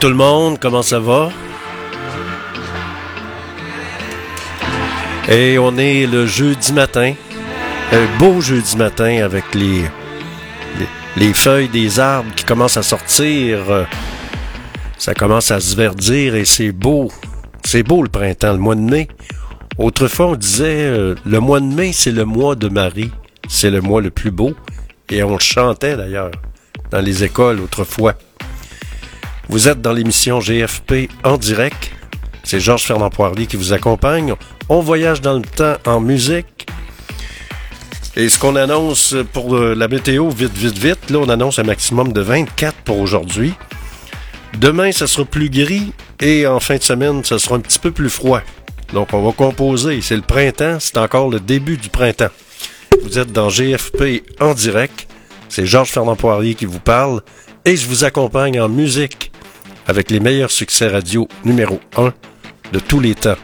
Tout le monde, comment ça va? Et on est le jeudi matin, un beau jeudi matin avec les, les, feuilles des arbres qui commencent à sortir. Ça commence à se verdir et c'est beau. C'est beau le printemps, le mois de mai. Autrefois, on disait euh, le mois de mai, c'est le mois de Marie. C'est le mois le plus beau. Et on chantait d'ailleurs dans les écoles autrefois. Vous êtes dans l'émission GFP en direct. C'est Georges Fernand Poirier qui vous accompagne. On voyage dans le temps en musique. Et ce qu'on annonce pour la météo, vite, vite, vite, là, on annonce un maximum de 24 pour aujourd'hui. Demain, ça sera plus gris et en fin de semaine, ça sera un petit peu plus froid. Donc, on va composer. C'est le printemps, c'est encore le début du printemps. Vous êtes dans GFP en direct. C'est Georges Fernand Poirier qui vous parle et je vous accompagne en musique avec les meilleurs succès radio numéro 1 de tous les temps.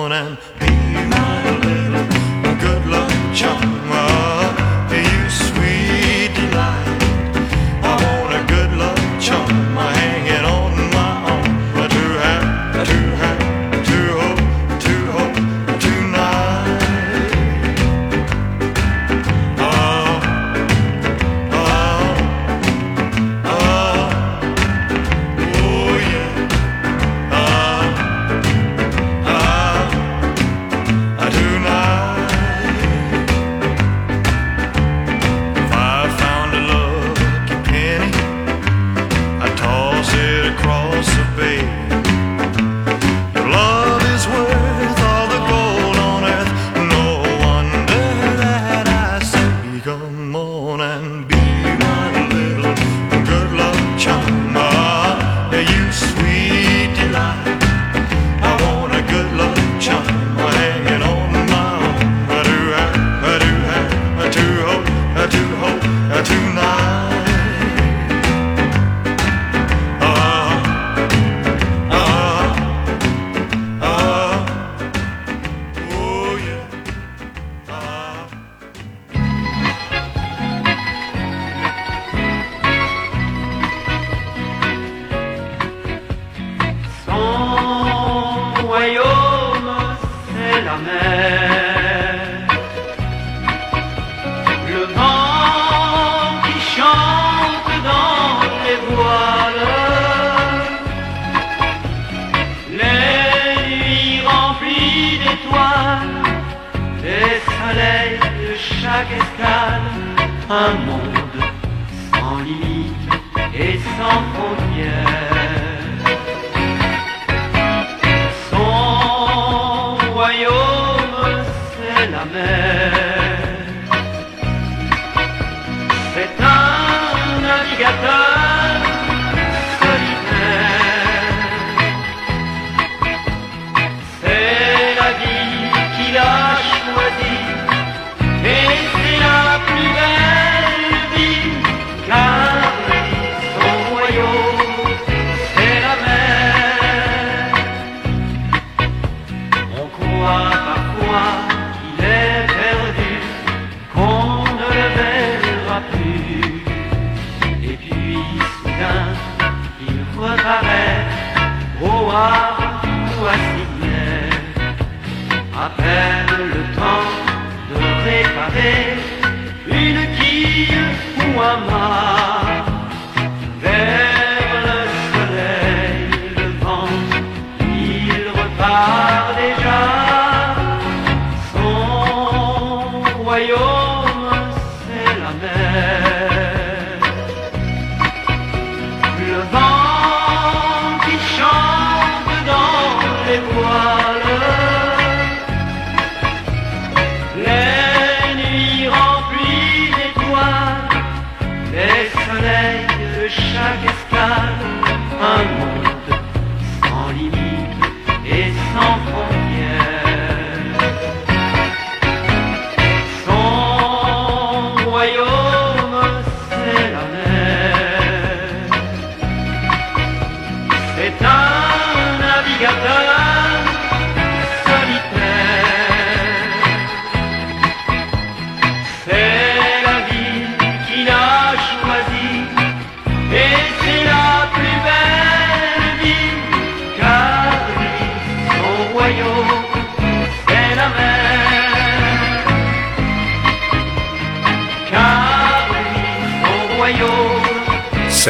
on and be my little good luck charm. la mer. Le vent qui chante dans les voiles, les nuits remplies d'étoiles, les soleils de chaque escale, un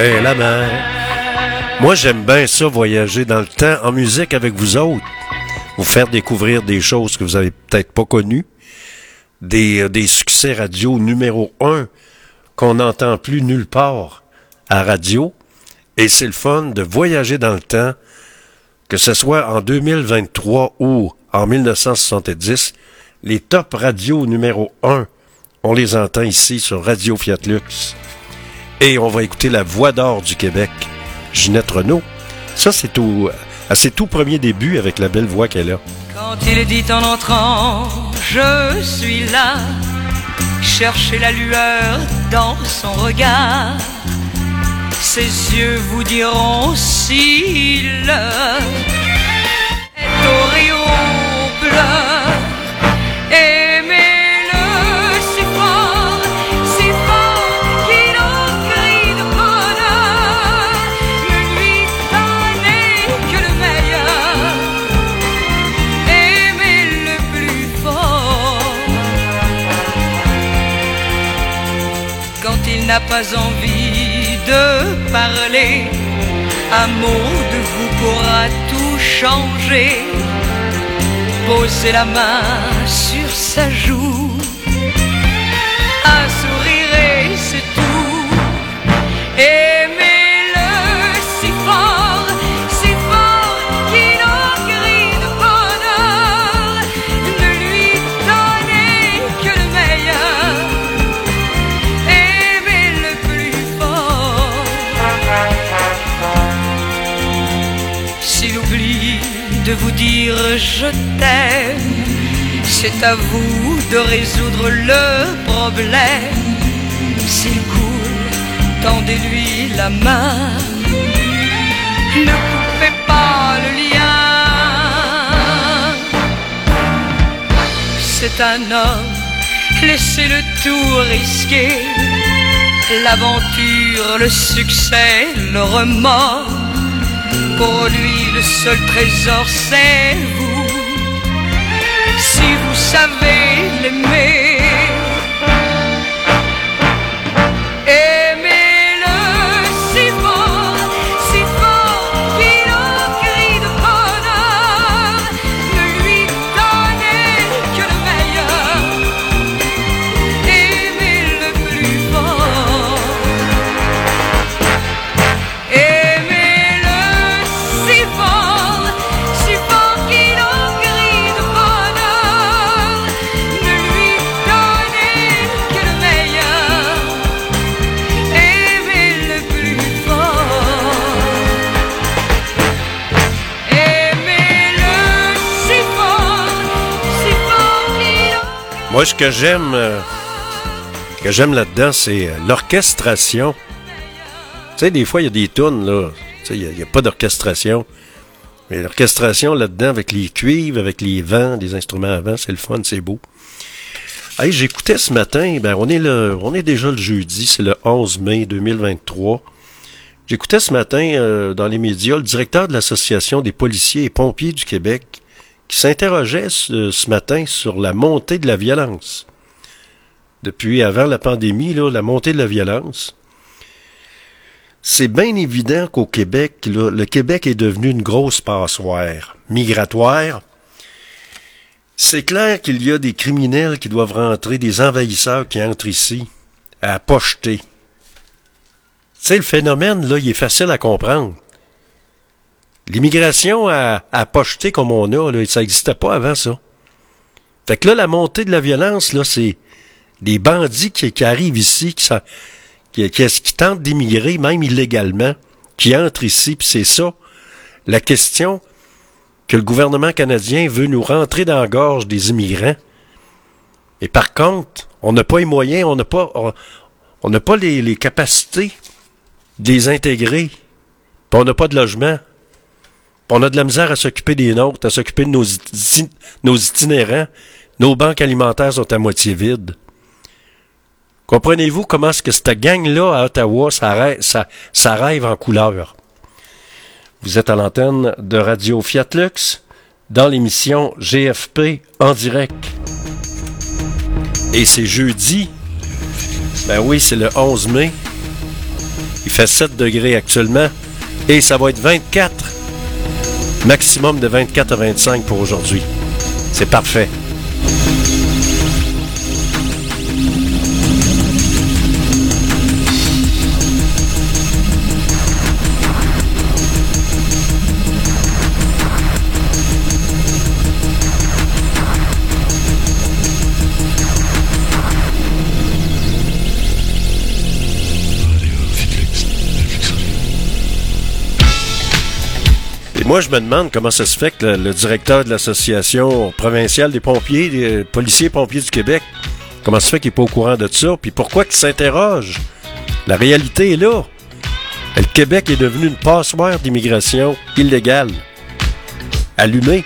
La mer. Moi, j'aime bien ça, voyager dans le temps en musique avec vous autres. Vous faire découvrir des choses que vous avez peut-être pas connues. Des, euh, des succès radio numéro un qu'on n'entend plus nulle part à radio. Et c'est le fun de voyager dans le temps, que ce soit en 2023 ou en 1970. Les top radios numéro un, on les entend ici sur Radio Fiat Lux. Et on va écouter la voix d'or du Québec, Ginette Renault. Ça, c'est à ses tout premiers débuts avec la belle voix qu'elle a. Quand il dit en entrant, je suis là, cherchez la lueur dans son regard. Ses yeux vous diront s'il est au bleu. Pas envie de parler. Un mot de vous pourra tout changer. Posez la main sur sa joue. Un vous dire je t'aime, c'est à vous de résoudre le problème. S'il coule, tendez-lui la main. Ne coupez pas le lien. C'est un homme, laissez-le tout risquer. L'aventure, le succès, le remords. Pour lui, le seul trésor, c'est vous. Si vous savez l'aimer, Moi, ce que j'aime, euh, que j'aime là-dedans, c'est euh, l'orchestration. Tu sais, des fois, il y a des tunes, là. Tu sais, il n'y a, pas d'orchestration. Mais l'orchestration là-dedans, avec les cuivres, avec les vents, des instruments à vent, c'est le fun, c'est beau. Hey, j'écoutais ce matin, ben, on est le, on est déjà le jeudi, c'est le 11 mai 2023. J'écoutais ce matin, euh, dans les médias, le directeur de l'Association des policiers et pompiers du Québec, qui s'interrogeait ce, matin sur la montée de la violence. depuis avant la pandémie, là, la montée de la violence. C'est bien évident qu'au Québec, le Québec est devenu une grosse passoire migratoire. C'est clair qu'il y a des criminels qui doivent rentrer, des envahisseurs qui entrent ici, à pocheter. Tu le phénomène, là, il est facile à comprendre. L'immigration à, à pocheter comme on a, là, ça n'existait pas avant ça. Fait que là, la montée de la violence, là, c'est des bandits qui, arrivent ici, qui, s'en- qui, qui, tentent d'immigrer, même illégalement, qui entrent ici, puis c'est ça. La question que le gouvernement canadien veut nous rentrer dans la gorge des immigrants. Et par contre, on n'a pas les moyens, on n'a pas, on, on n'a pas les, les capacités de les intégrer. Puis on n'a pas de logement. On a de la misère à s'occuper des nôtres, à s'occuper de nos, nos itinérants. Nos banques alimentaires sont à moitié vides. Comprenez-vous comment est-ce que cette gang-là à Ottawa, ça rêve en couleur? Vous êtes à l'antenne de Radio Fiat Lux dans l'émission GFP en direct. Et c'est jeudi. Ben oui, c'est le 11 mai. Il fait 7 degrés actuellement. Et ça va être 24. Maximum de 24 à 25 pour aujourd'hui. C'est parfait. Moi, je me demande comment ça se fait que le, directeur de l'Association provinciale des pompiers, des policiers et pompiers du Québec, comment ça se fait qu'il n'est pas au courant de ça, puis pourquoi qu'il s'interroge? La réalité est là. Le Québec est devenu une passoire d'immigration illégale. Allumée.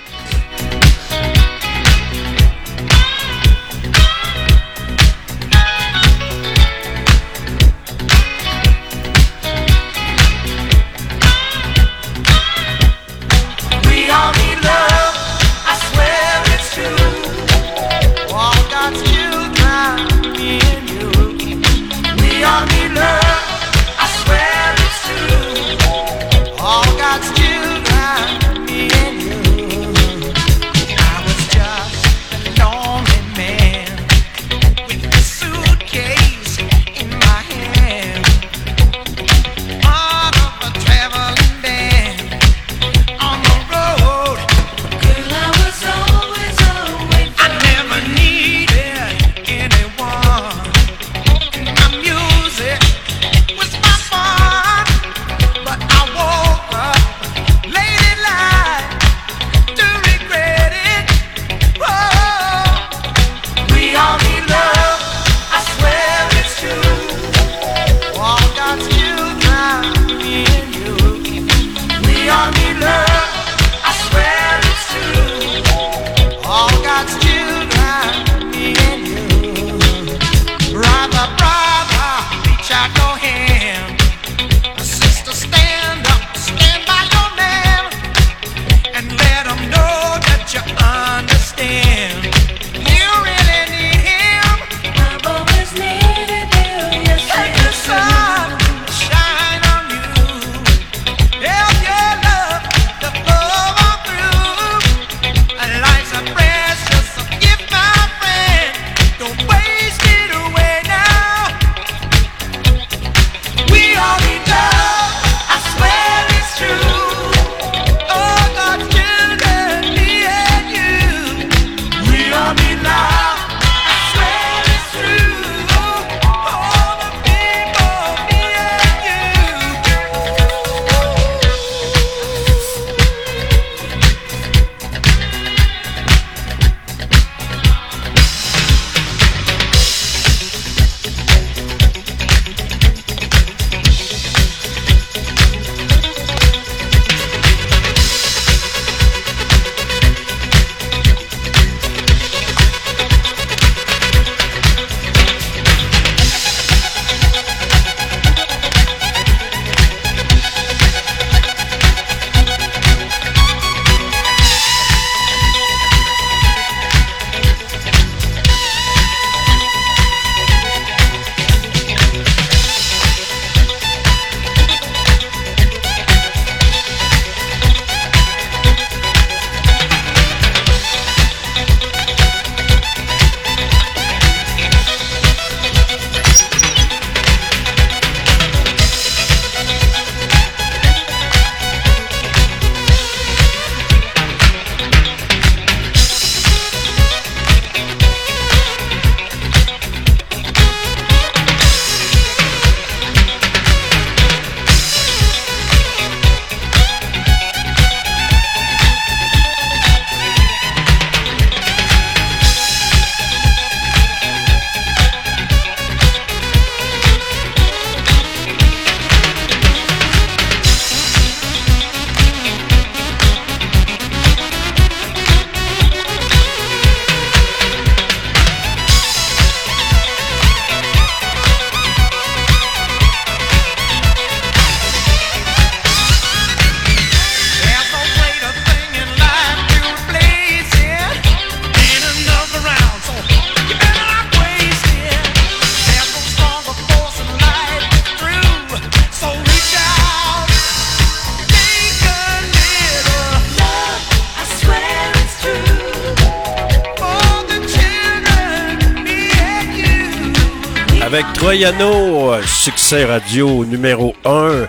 Succès radio numéro 1.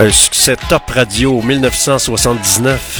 Un succès top radio 1979.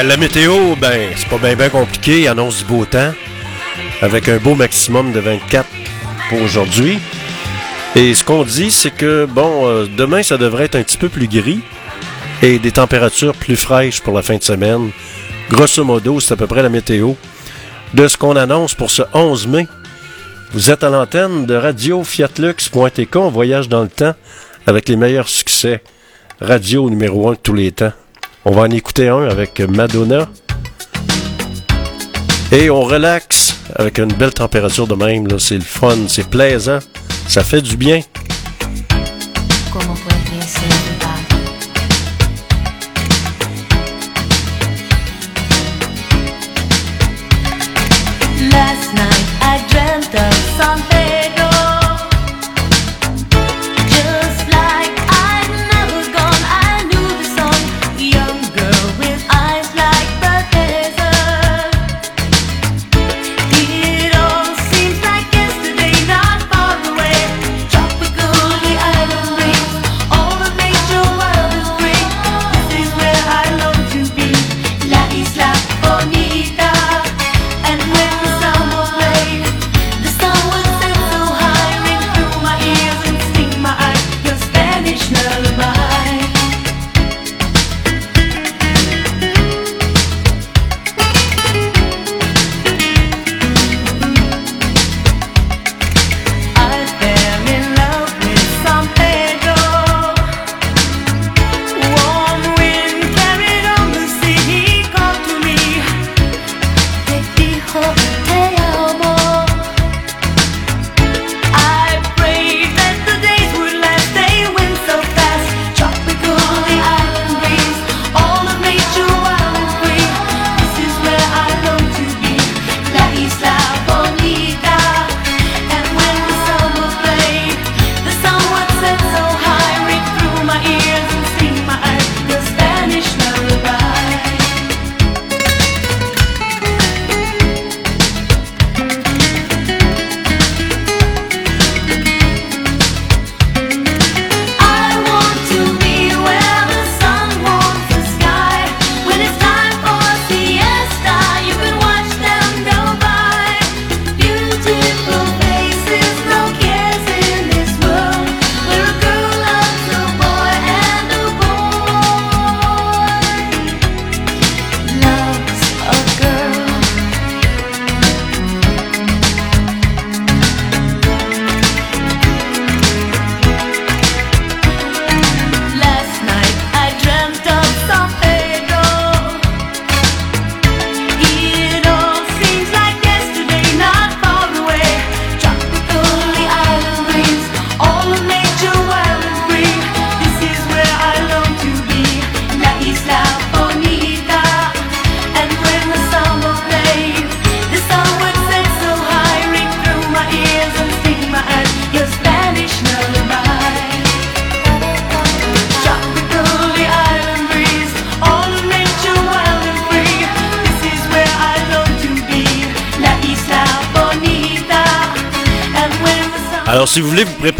Euh, la météo, ben, c'est pas bien compliqué. Il annonce du beau temps. Avec un beau maximum de 24 pour aujourd'hui. Et ce qu'on dit, c'est que, bon, euh, demain, ça devrait être un petit peu plus gris. Et des températures plus fraîches pour la fin de semaine. Grosso modo, c'est à peu près la météo de ce qu'on annonce pour ce 11 mai. Vous êtes à l'antenne de Radio Fiatlux.tk. On voyage dans le temps avec les meilleurs succès. Radio numéro 1 de tous les temps. On va en écouter un avec Madonna. Et on relaxe avec une belle température de même. C'est le fun, c'est plaisant. Ça fait du bien. ¿Cómo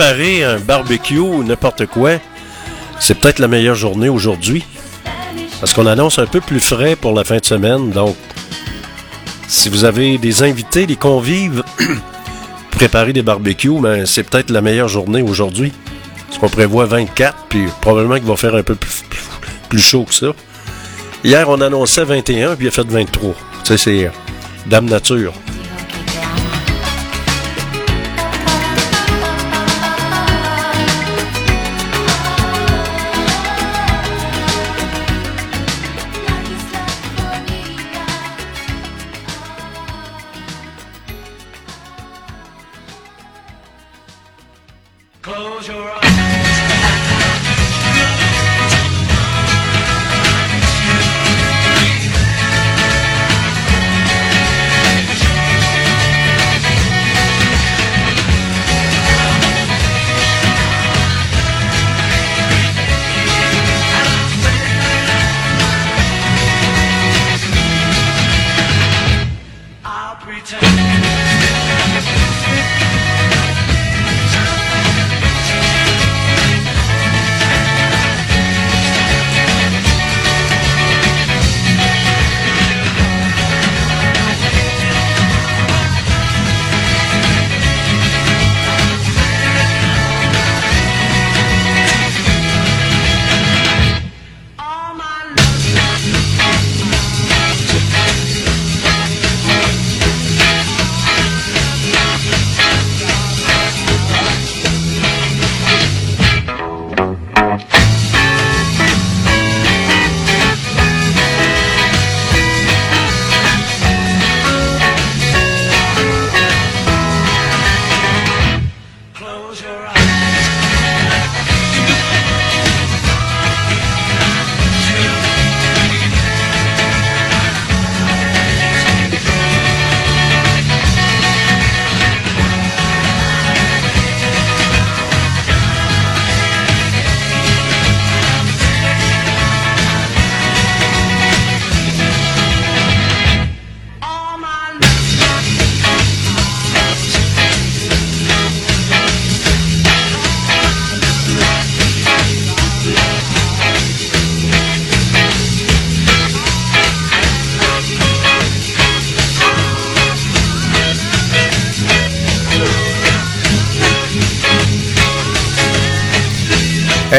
préparer un barbecue ou n'importe quoi, c'est peut-être la meilleure journée aujourd'hui. Parce qu'on annonce un peu plus frais pour la fin de semaine. Donc, si vous avez des invités, des convives, préparer des barbecues, ben, c'est peut-être la meilleure journée aujourd'hui. Parce qu'on prévoit 24, puis probablement qu'il va faire un peu plus, chaud que ça. Hier, on annonçait 21, puis il a fait 23. Tu sais, c'est euh, Dame Nature.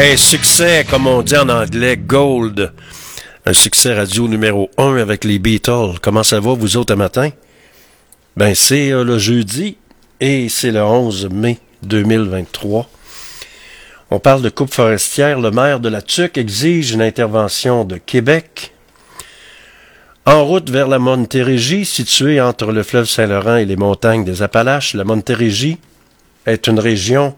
Un succès, comme on dit en anglais, gold. Un succès radio numéro 1 avec les Beatles. Comment ça va, vous autres, un matin? Ben, c'est euh, le jeudi et c'est le 11 mai 2023. On parle de coupe forestière. Le maire de la Tuque exige une intervention de Québec. En route vers la Montérégie, située entre le fleuve Saint-Laurent et les montagnes des Appalaches, la Montérégie est une région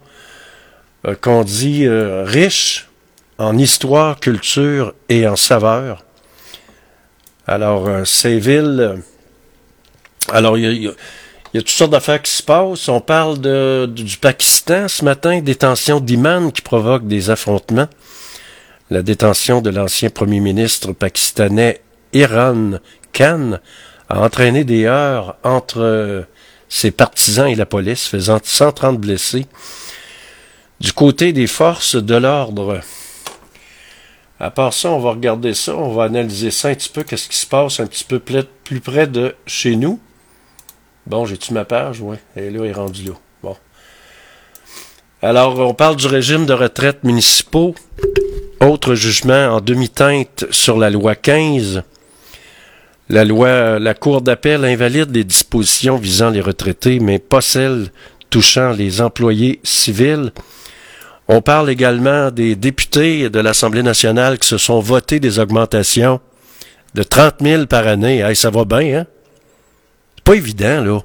euh, qu'on dit euh, riche en histoire, culture et en saveurs. Alors, euh, ces villes. alors, il y a, toutes sortes d'affaires qui se passent. On parle du Pakistan ce matin, détention d'imams qui provoquent des affrontements. La détention de l'ancien premier ministre pakistanais Iran Khan a entraîné des heurts entre ses partisans et la police, faisant 130 blessés. Du côté des forces de l'ordre, à part ça, on va regarder ça, on va analyser ça un petit peu, qu'est-ce qui se passe un petit peu plus près de chez nous. Bon, j'ai-tu ma page? Oui, et là, elle est rendue là. Bon. Alors, on parle du régime de retraite municipaux. Autre jugement en demi-teinte sur la loi 15. La loi, la Cour d'appel invalide les dispositions visant les retraités, mais pas celles touchant les employés civils. On parle également des députés de l'Assemblée nationale qui se sont votés des augmentations de 30 000 par année. Hey, ça va bien, hein? C'est pas évident, là.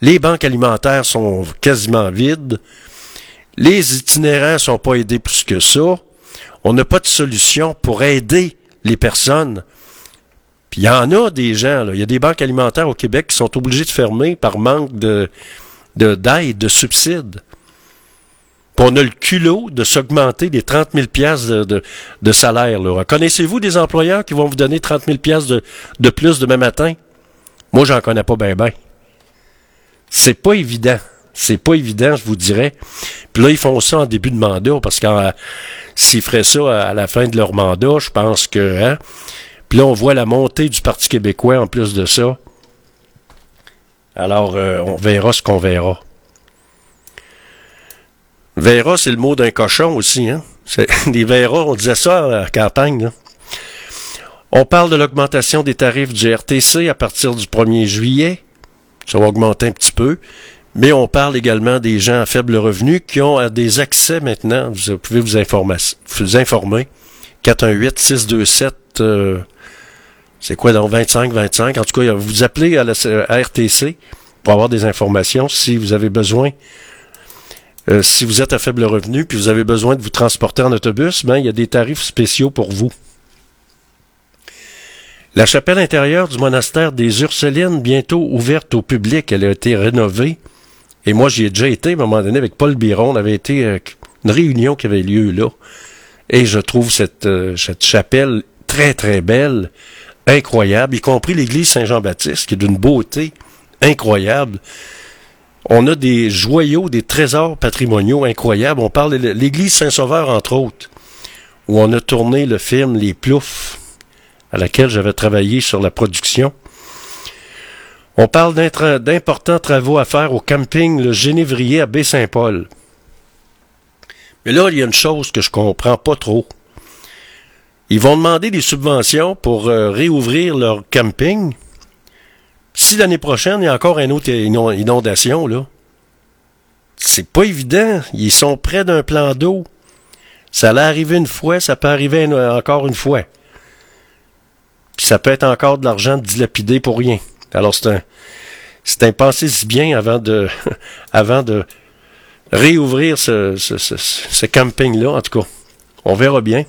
Les banques alimentaires sont quasiment vides. Les itinérants sont pas aidés plus que ça. On n'a pas de solution pour aider les personnes. Puis il y en a des gens, là. Il y a des banques alimentaires au Québec qui sont obligées de fermer par manque de, de, d'aide, de subsides. Puis on a le culot de s'augmenter des 30 000 piastres de, de, de salaire. Là. Connaissez-vous des employeurs qui vont vous donner 30 000 piastres de, plus demain matin? Moi, j'en connais pas bien, ben. C'est pas évident. C'est pas évident, je vous dirais. Puis là, ils font ça en début de mandat, parce que s'ils feraient ça à la fin de leur mandat, je pense que... Hein? Puis là, on voit la montée du Parti québécois en plus de ça. Alors, euh, on verra ce qu'on verra. Verra, c'est le mot d'un cochon aussi. Hein? Des verras, on disait ça à la campagne. On parle de l'augmentation des tarifs du RTC à partir du 1er juillet. Ça va augmenter un petit peu. Mais on parle également des gens à faible revenu qui ont euh, des accès maintenant. Vous pouvez vous, informa- vous informer. 418-627, euh, c'est quoi donc 25-25? En tout cas, vous appelez à la RTC pour avoir des informations si vous avez besoin. Euh, si vous êtes à faible revenu puis vous avez besoin de vous transporter en autobus, ben, il y a des tarifs spéciaux pour vous. La chapelle intérieure du monastère des Ursulines, bientôt ouverte au public, elle a été rénovée. Et moi, j'y ai déjà été à un moment donné avec Paul Biron. On avait été à une réunion qui avait lieu là. Et je trouve euh, cette chapelle très, très belle, incroyable, y compris l'église Saint-Jean-Baptiste, qui est d'une beauté incroyable. On a des joyaux, des trésors patrimoniaux incroyables. On parle de l'église Saint-Sauveur, entre autres, où on a tourné le film Les Ploufs, à laquelle j'avais travaillé sur la production. On parle d'importants travaux à faire au camping Le Génévrier à Baie-Saint-Paul. Mais là, il y a une chose que je comprends pas trop. Ils vont demander des subventions pour euh, réouvrir leur camping. Si l'année prochaine, il y a encore une autre inon- inondation, là, c'est pas évident. Ils sont près d'un plan d'eau. Ça allait arriver une fois, ça peut arriver encore une fois. Puis ça peut être encore de l'argent dilapidé pour rien. Alors c'est un, c'est un pensez-y bien avant de, avant de réouvrir ce, ce, ce, ce camping-là. En tout cas, on verra bien.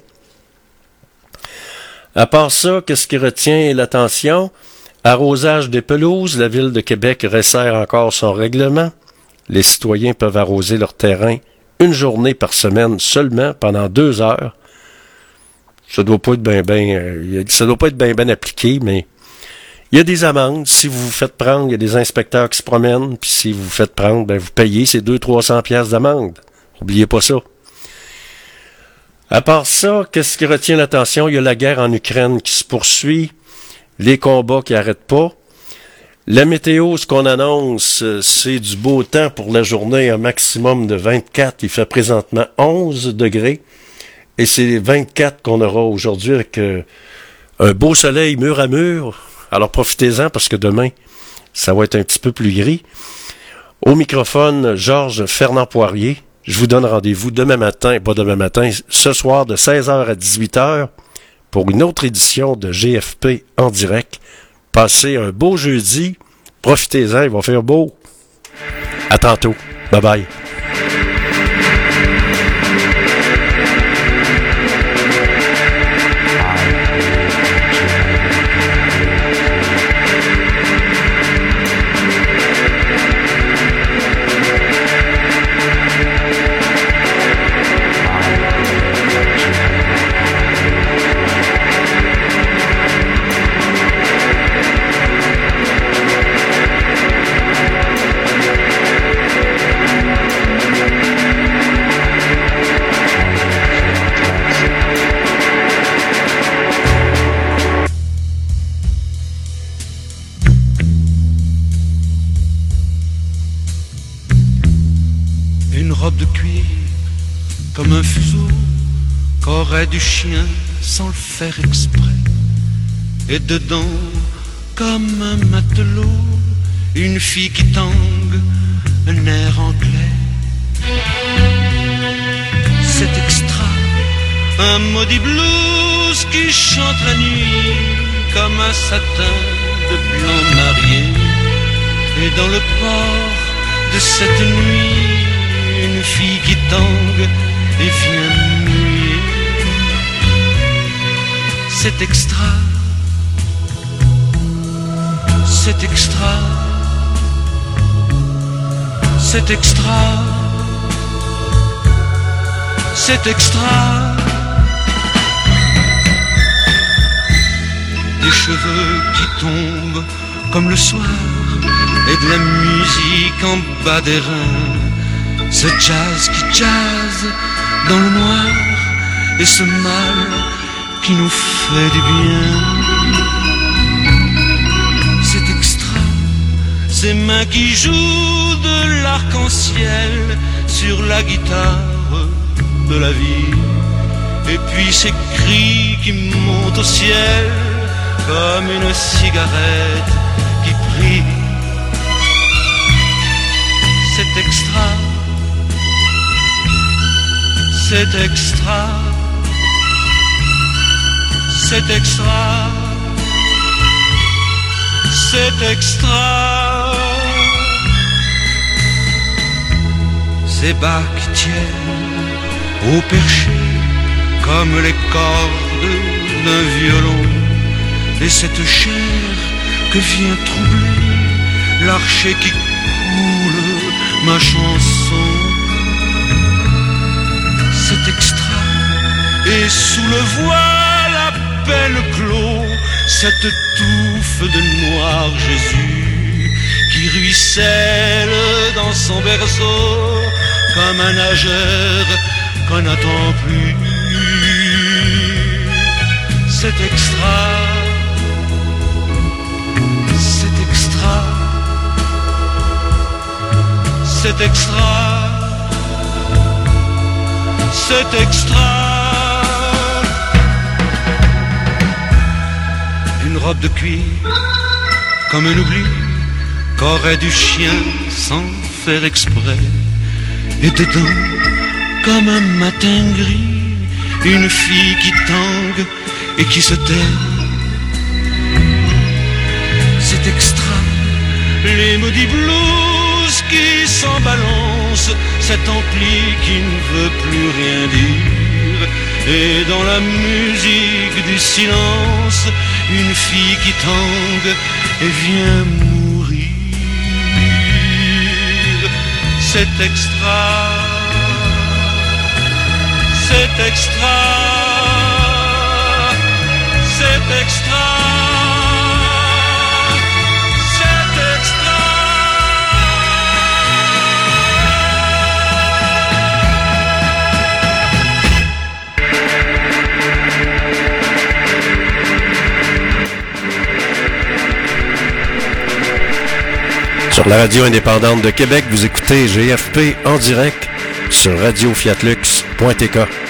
À part ça, qu'est-ce qui retient l'attention? Arrosage des pelouses, la ville de Québec resserre encore son règlement. Les citoyens peuvent arroser leur terrain une journée par semaine seulement pendant deux heures. Ça doit pas être bien ben, ça doit pas être bien appliqué, mais il y a des amendes. Si vous vous faites prendre, il y a des inspecteurs qui se promènent, puis si vous vous faites prendre, ben vous payez ces 200-300 pièces d'amende. Oubliez pas ça. À part ça, qu'est-ce qui retient l'attention? Il y a la guerre en Ukraine qui se poursuit, les combats qui n'arrêtent pas. La météo, ce qu'on annonce, euh, c'est du beau temps pour la journée, un maximum de 24. Il fait présentement 11 degrés. Et c'est 24 qu'on aura aujourd'hui avec euh, un beau soleil mur à mur. Alors profitez-en parce que demain, ça va être un petit peu plus gris. Au microphone, Georges Fernand Poirier. Je vous donne rendez-vous demain matin, pas demain matin, ce soir de 16h à 18h pour une autre édition de GFP en direct. Passez un beau jeudi. Profitez-en, il va faire beau. À tantôt. Bye bye. Comme un fuseau qu'aurait du chien sans le faire exprès. Et dedans, comme un matelot, une fille qui tangue un air anglais. C'est extra, un maudit blues qui chante la nuit comme un satin de blanc marié. Et dans le port de cette nuit, une fille qui tangue vient mouiller. C'est extra, c'est extra, c'est extra, c'est extra. Des cheveux qui tombent comme le soir et de la musique en bas des reins. Ce jazz qui jazz dans le noir et ce mal qui nous fait du bien. C'est extra, ces mains qui jouent de l'arc-en-ciel sur la guitare de la vie. Et puis ces cris qui montent au ciel comme une cigarette qui brille. C'est extra, c'est extra, c'est extra, c'est extra. Ces qui tiennent au perché comme les cordes d'un violon et cette chair que vient troubler l'archer qui coule ma chanson. Et sous le voile à peine clos cette touffe de noir Jésus qui ruisselle dans son berceau comme un nageur qu'on n'attend plus. C'est extra, c'est extra, c'est extra, c'est extra. Robe de cuir comme un oubli qu'aurait du chien sans faire exprès. Et dedans, comme un matin gris, une fille qui tangue et qui se tait. C'est extra, les maudits blues qui s'en balancent, cet ampli qui ne veut plus rien dire. Et dans la musique du silence, une fille qui tangue et vient mourir. C'est extra, c'est extra, c'est extra, Sur la radio indépendante de Québec, vous écoutez GFP en direct sur radiofiatlux.tk.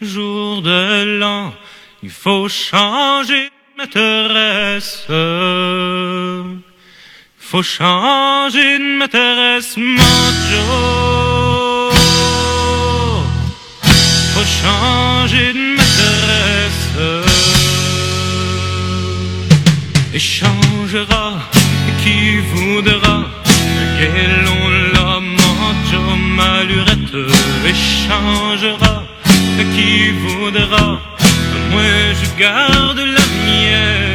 jour de l'an, il faut changer de maîtresse. Faut changer de maîtresse, mon Joe. Faut changer de maîtresse. Et changera qui voudra, quel on l'a, mon et changera qui voudra. Moi, je garde la mienne.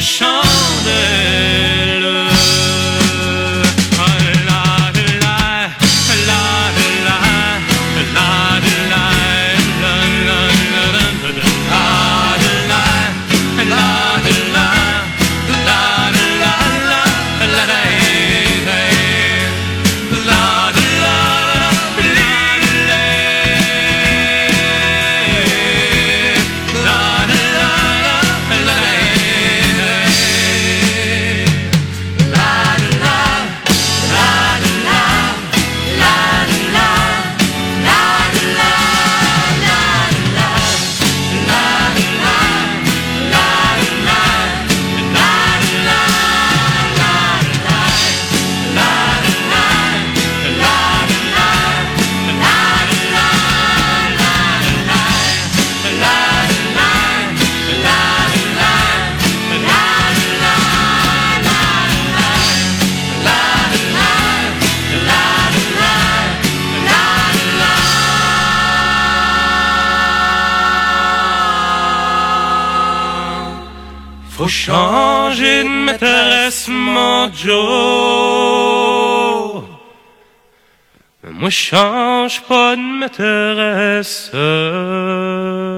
chant de Mater.